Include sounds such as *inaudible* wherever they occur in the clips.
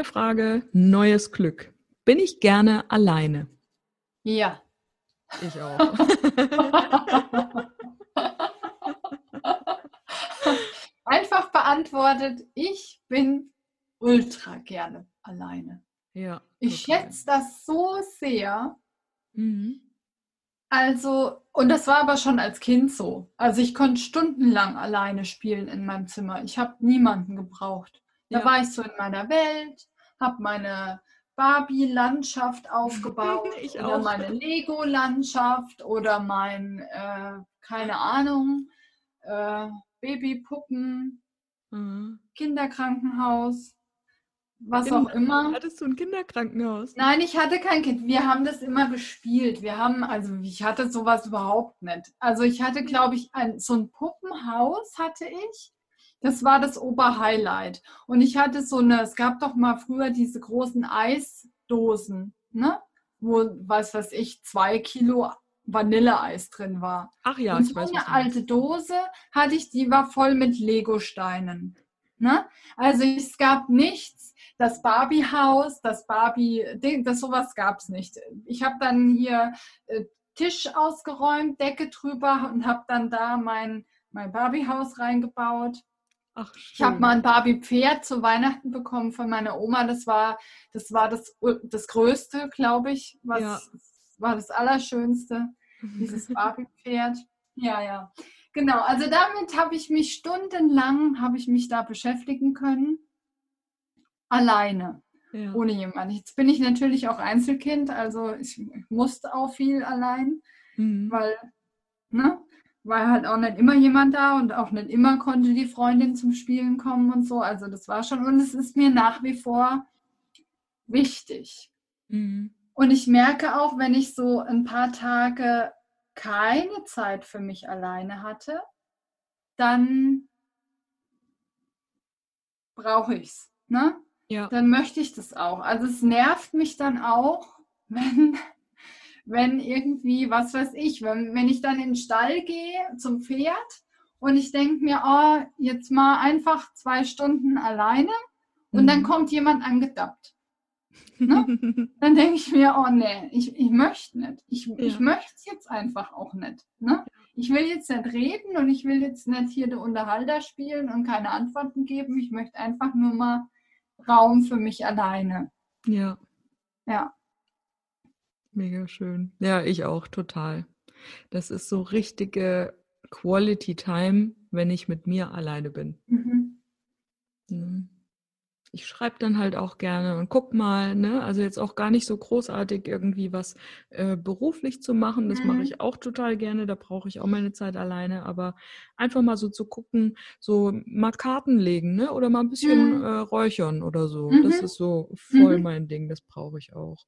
Neue Frage, neues Glück. Bin ich gerne alleine? Ja. Ich auch. *laughs* Einfach beantwortet, ich bin ultra gerne alleine. Ja. Ich schätze das so sehr. Mhm. Also, und das war aber schon als Kind so. Also ich konnte stundenlang alleine spielen in meinem Zimmer. Ich habe niemanden gebraucht. Da ja. war ich so in meiner Welt, habe meine Barbie-Landschaft *laughs* aufgebaut ich oder auch. meine Lego-Landschaft oder mein, äh, keine Ahnung, äh, Babypuppen, mhm. Kinderkrankenhaus, was In, auch immer. Hattest du ein Kinderkrankenhaus? Nein, ich hatte kein Kind. Wir haben das immer gespielt. Wir haben, also ich hatte sowas überhaupt nicht. Also ich hatte, glaube ich, ein, so ein Puppenhaus hatte ich das war das Oberhighlight. Und ich hatte so eine, es gab doch mal früher diese großen Eisdosen, ne? Wo, was weiß ich, zwei Kilo Vanilleeis drin war. Ach ja, und so weiß, eine alte Dose hatte ich, die war voll mit Legosteinen. Ne? Also es gab nichts, das Barbie-Haus, das Barbie, das sowas gab es nicht. Ich habe dann hier äh, Tisch ausgeräumt, Decke drüber und habe dann da mein, mein Barbie-Haus reingebaut. Ach, ich habe mal ein Barbie-Pferd zu Weihnachten bekommen von meiner Oma. Das war das, war das, das Größte, glaube ich. Was ja. war das Allerschönste, *laughs* dieses Barbie-Pferd. Ja, ja. Genau, also damit habe ich mich stundenlang, habe ich mich da beschäftigen können. Alleine. Ja. Ohne jemanden. Jetzt bin ich natürlich auch Einzelkind, also ich musste auch viel allein, mhm. weil, ne? War halt auch nicht immer jemand da und auch nicht immer konnte die Freundin zum Spielen kommen und so. Also das war schon, und es ist mir nach wie vor wichtig. Mhm. Und ich merke auch, wenn ich so ein paar Tage keine Zeit für mich alleine hatte, dann brauche ich es. Ne? Ja. Dann möchte ich das auch. Also es nervt mich dann auch, *laughs* wenn wenn irgendwie, was weiß ich, wenn, wenn ich dann in den Stall gehe zum Pferd und ich denke mir, oh, jetzt mal einfach zwei Stunden alleine und mhm. dann kommt jemand angedappt. Ne? *laughs* dann denke ich mir, oh nee, ich, ich möchte nicht. Ich, ja. ich möchte es jetzt einfach auch nicht. Ne? Ich will jetzt nicht reden und ich will jetzt nicht hier der Unterhalter spielen und keine Antworten geben. Ich möchte einfach nur mal Raum für mich alleine. Ja. Ja. Mega schön. Ja, ich auch total. Das ist so richtige Quality Time, wenn ich mit mir alleine bin. Mhm. Ne? Ich schreibe dann halt auch gerne und guck mal, ne? Also jetzt auch gar nicht so großartig irgendwie was äh, beruflich zu machen. Das mhm. mache ich auch total gerne. Da brauche ich auch meine Zeit alleine. Aber einfach mal so zu gucken, so mal Karten legen, ne? Oder mal ein bisschen mhm. äh, räuchern oder so. Das mhm. ist so voll mhm. mein Ding. Das brauche ich auch.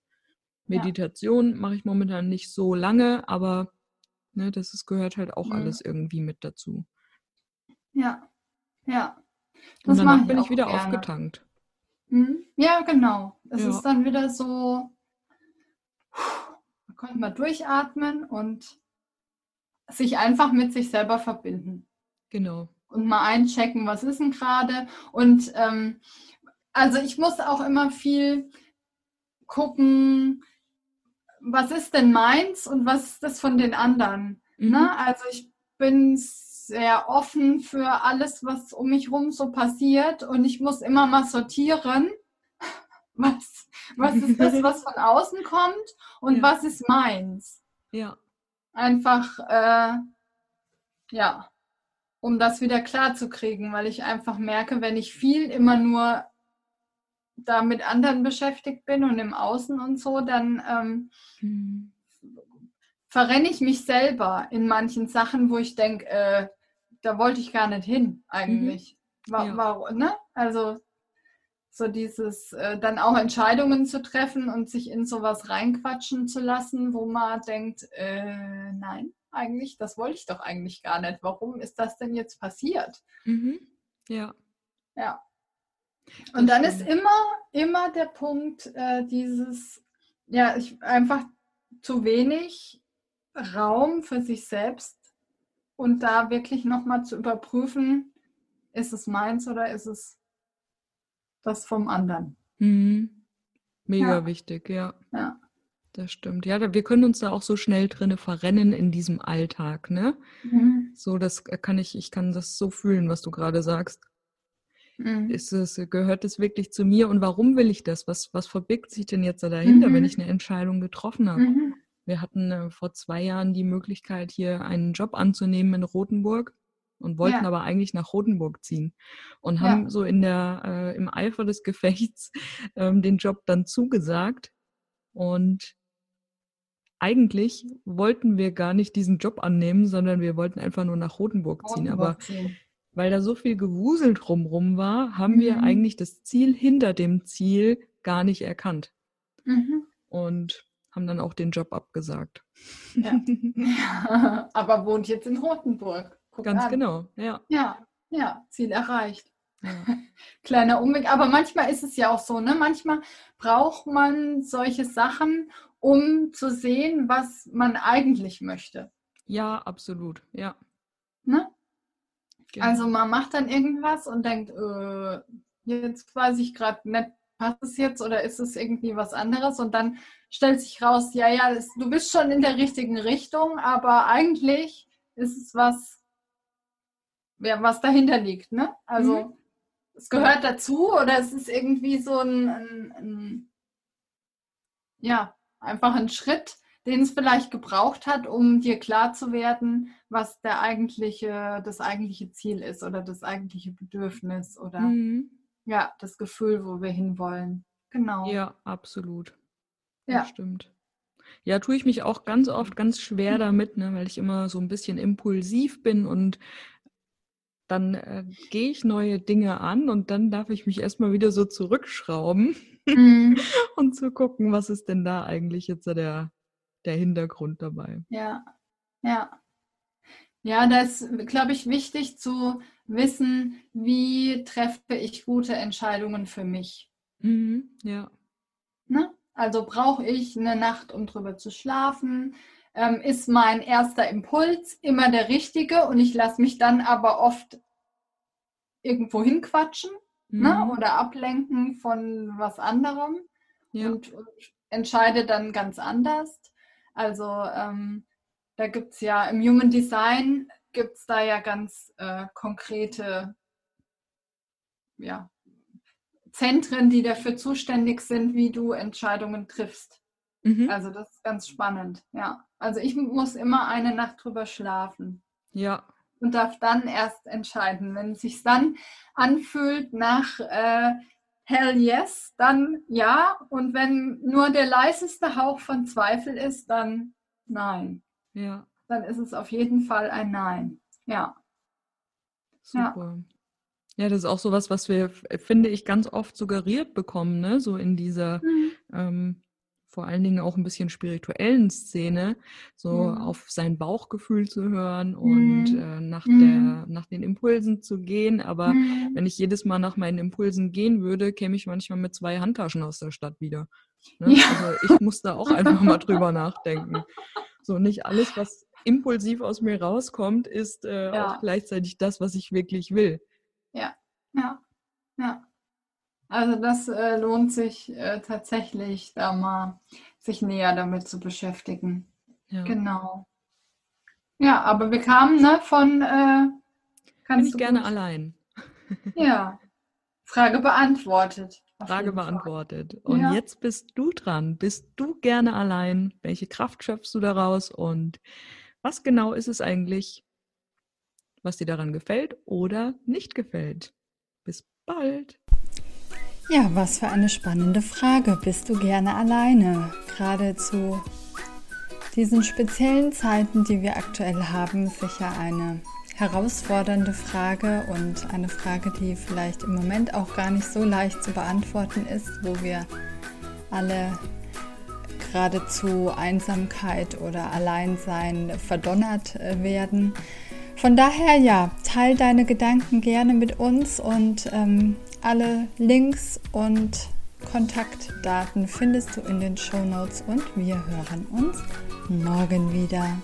Meditation ja. mache ich momentan nicht so lange, aber ne, das ist, gehört halt auch mhm. alles irgendwie mit dazu. Ja, ja. Das Und danach bin ich wieder gerne. aufgetankt. Mhm. Ja, genau. Es ja. ist dann wieder so, da konnte man durchatmen und sich einfach mit sich selber verbinden. Genau. Und mal einchecken, was ist denn gerade. Und ähm, also ich muss auch immer viel gucken, was ist denn meins und was ist das von den anderen? Mhm. Ne? Also ich bin sehr offen für alles, was um mich herum so passiert und ich muss immer mal sortieren, *laughs* was, Was ist das, was von *laughs* außen kommt und ja. was ist meins? Ja. Einfach, äh, ja, um das wieder klar zu kriegen, weil ich einfach merke, wenn ich viel immer nur da mit anderen beschäftigt bin und im Außen und so, dann ähm, mhm. verrenne ich mich selber in manchen Sachen, wo ich denke, äh, da wollte ich gar nicht hin eigentlich. Mhm. War, ja. war, ne? Also so dieses äh, dann auch Entscheidungen zu treffen und sich in sowas reinquatschen zu lassen, wo man denkt, äh, nein, eigentlich, das wollte ich doch eigentlich gar nicht. Warum ist das denn jetzt passiert? Mhm. Ja. Ja. Und dann ist immer, immer der Punkt, äh, dieses, ja, ich, einfach zu wenig Raum für sich selbst und da wirklich nochmal zu überprüfen, ist es meins oder ist es das vom anderen. Mhm. Mega ja. wichtig, ja. Ja. Das stimmt. Ja, wir können uns da auch so schnell drinne verrennen in diesem Alltag, ne? Mhm. So, das kann ich, ich kann das so fühlen, was du gerade sagst. Mhm. Ist es, gehört es wirklich zu mir und warum will ich das? Was, was verbirgt sich denn jetzt da dahinter, mhm. wenn ich eine Entscheidung getroffen habe? Mhm. Wir hatten äh, vor zwei Jahren die Möglichkeit, hier einen Job anzunehmen in Rothenburg und wollten ja. aber eigentlich nach Rotenburg ziehen und haben ja. so in der äh, im Eifer des *laughs* Gefechts ähm, den Job dann zugesagt und eigentlich wollten wir gar nicht diesen Job annehmen, sondern wir wollten einfach nur nach Rotenburg ziehen. Rotenburg aber ziehen. Weil da so viel Gewusel drumrum war, haben mhm. wir eigentlich das Ziel hinter dem Ziel gar nicht erkannt. Mhm. Und haben dann auch den Job abgesagt. Ja. ja. *laughs* aber wohnt jetzt in Rotenburg. Guck Ganz an. genau, ja. Ja, ja, Ziel erreicht. Ja. *laughs* Kleiner Umweg, aber manchmal ist es ja auch so, ne? Manchmal braucht man solche Sachen, um zu sehen, was man eigentlich möchte. Ja, absolut, ja. Ne? Genau. Also man macht dann irgendwas und denkt, äh, jetzt weiß ich gerade nicht, passt es jetzt oder ist es irgendwie was anderes? Und dann stellt sich raus, ja, ja, das, du bist schon in der richtigen Richtung, aber eigentlich ist es was ja, was dahinter liegt. Ne? Also mhm. es gehört dazu oder es ist irgendwie so ein, ein, ein ja, einfach ein Schritt, den es vielleicht gebraucht hat, um dir klar zu werden, was der eigentliche, das eigentliche Ziel ist oder das eigentliche Bedürfnis oder mhm. ja, das Gefühl, wo wir hinwollen. Genau. Ja, absolut. Ja. Das stimmt. Ja, tue ich mich auch ganz oft ganz schwer damit, ne, weil ich immer so ein bisschen impulsiv bin und dann äh, gehe ich neue Dinge an und dann darf ich mich erstmal wieder so zurückschrauben mhm. *laughs* und zu gucken, was ist denn da eigentlich jetzt der, der Hintergrund dabei. Ja, ja. Ja, das ist, glaube ich, wichtig zu wissen, wie treffe ich gute Entscheidungen für mich. Mhm, ja. Ne? Also brauche ich eine Nacht, um drüber zu schlafen? ähm, ist mein erster Impuls immer der richtige und ich lasse mich dann aber oft irgendwo hinquatschen ne, mhm. ne, oder ablenken von was anderem ja. und, und, entscheide dann ganz anders. Also ähm, da gibt es ja im Human Design gibt es da ja ganz äh, konkrete ja, Zentren, die dafür zuständig sind, wie du Entscheidungen triffst. Mhm. Also das ist ganz spannend, ja. Also ich muss immer eine Nacht drüber schlafen. Ja. Und darf dann erst entscheiden. Wenn es sich dann anfühlt nach äh, Hell yes, dann ja. Und wenn nur der leiseste Hauch von Zweifel ist, dann nein. Ja. Dann ist es auf jeden Fall ein Nein. Ja. Super. Ja. ja das ist auch so was, was wir, finde ich, ganz oft suggeriert bekommen, ne? So in dieser mhm. ähm, vor allen Dingen auch ein bisschen spirituellen Szene, so mhm. auf sein Bauchgefühl zu hören und mhm. äh, nach, mhm. der, nach den Impulsen zu gehen. Aber mhm. wenn ich jedes Mal nach meinen Impulsen gehen würde, käme ich manchmal mit zwei Handtaschen aus der Stadt wieder. Ne? Ja. Also ich muss da auch einfach mal drüber nachdenken. So nicht alles, was impulsiv aus mir rauskommt, ist äh, ja. auch gleichzeitig das, was ich wirklich will. Ja, ja, ja. Also das äh, lohnt sich äh, tatsächlich, da mal sich näher damit zu beschäftigen. Ja. Genau. Ja, aber wir kamen ne, von. Äh, kannst Bin ich gerne allein. *laughs* ja. Frage beantwortet. Frage beantwortet. Und ja. jetzt bist du dran. Bist du gerne allein? Welche Kraft schöpfst du daraus? Und was genau ist es eigentlich, was dir daran gefällt oder nicht gefällt? Bis bald. Ja, was für eine spannende Frage. Bist du gerne alleine? Gerade zu diesen speziellen Zeiten, die wir aktuell haben, sicher eine herausfordernde Frage und eine Frage, die vielleicht im Moment auch gar nicht so leicht zu beantworten ist, wo wir alle geradezu Einsamkeit oder Alleinsein verdonnert äh, werden. Von daher ja, teil deine Gedanken gerne mit uns und ähm, alle Links und Kontaktdaten findest du in den Show Notes und wir hören uns morgen wieder.